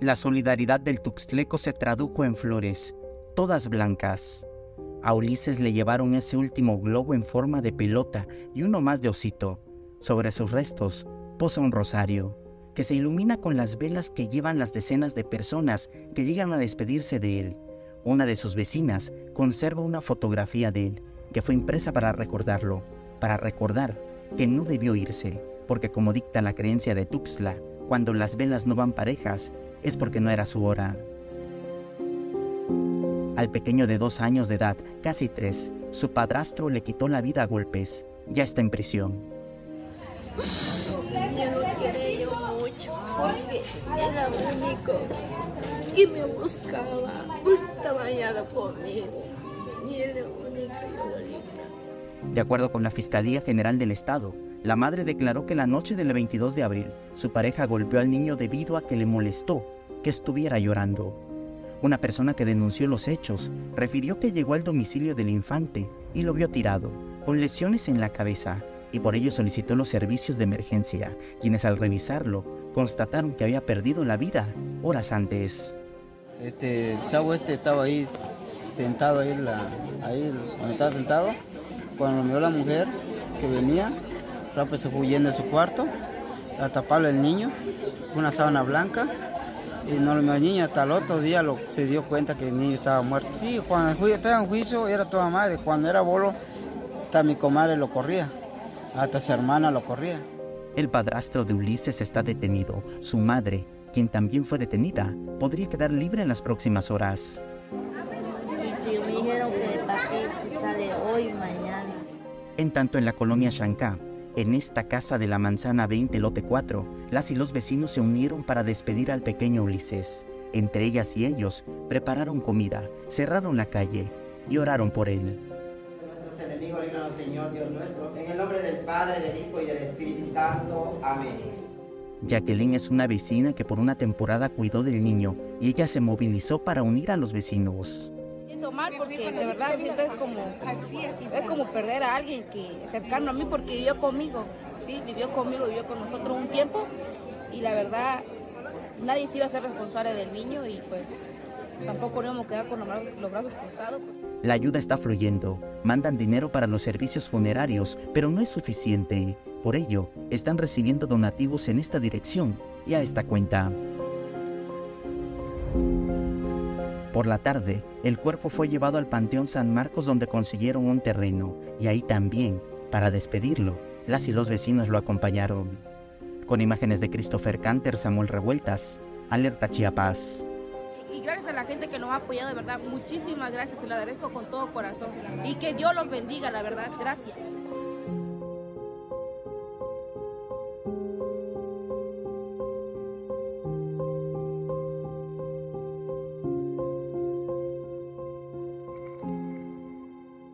La solidaridad del Tuxtleco se tradujo en flores, todas blancas. A Ulises le llevaron ese último globo en forma de pelota y uno más de osito. Sobre sus restos posa un rosario, que se ilumina con las velas que llevan las decenas de personas que llegan a despedirse de él. Una de sus vecinas conserva una fotografía de él, que fue impresa para recordarlo, para recordar que no debió irse, porque como dicta la creencia de Tuxtla, cuando las velas no van parejas, es porque no era su hora. Al pequeño de dos años de edad, casi tres, su padrastro le quitó la vida a golpes. Ya está en prisión. Yo mucho porque era único y me buscaba, estaba bañado conmigo y era único y De acuerdo con la Fiscalía General del Estado, la madre declaró que la noche del 22 de abril su pareja golpeó al niño debido a que le molestó que estuviera llorando. Una persona que denunció los hechos refirió que llegó al domicilio del infante y lo vio tirado, con lesiones en la cabeza, y por ello solicitó los servicios de emergencia, quienes al revisarlo constataron que había perdido la vida horas antes. Este chavo este estaba ahí sentado ahí, ahí donde estaba sentado, cuando vio la mujer que venía, rápido se fue yendo de su cuarto, a taparle el niño, una sábana blanca, y no lo el niño hasta el otro día lo, se dio cuenta que el niño estaba muerto. Sí, cuando estaba en juicio era toda madre, cuando era bolo, hasta mi comadre lo corría, hasta su hermana lo corría. El padrastro de Ulises está detenido. Su madre, quien también fue detenida, podría quedar libre en las próximas horas. Y si me dijeron que el sale hoy mañana. En tanto, en la colonia Shankar, en esta casa de la manzana 20, lote 4, las y los vecinos se unieron para despedir al pequeño Ulises. Entre ellas y ellos prepararon comida, cerraron la calle y oraron por él. Señor Dios nuestro, en el nombre del Padre, del Hijo y del Espíritu Santo. Amén. Jacqueline es una vecina que por una temporada cuidó del niño y ella se movilizó para unir a los vecinos mal porque de verdad es como, es como perder a alguien que cercano a mí porque vivió conmigo, sí, vivió conmigo, vivió con nosotros un tiempo y la verdad nadie se iba a ser responsable del niño y pues tampoco nos íbamos a quedar con los brazos cruzados. La ayuda está fluyendo, mandan dinero para los servicios funerarios, pero no es suficiente. Por ello, están recibiendo donativos en esta dirección y a esta cuenta. Por la tarde, el cuerpo fue llevado al Panteón San Marcos donde consiguieron un terreno y ahí también, para despedirlo, las y los vecinos lo acompañaron. Con imágenes de Christopher Canter, Samuel Revueltas, Alerta Chiapas. Y gracias a la gente que nos ha apoyado, de verdad, muchísimas gracias y le agradezco con todo corazón. Y que Dios los bendiga, la verdad, gracias.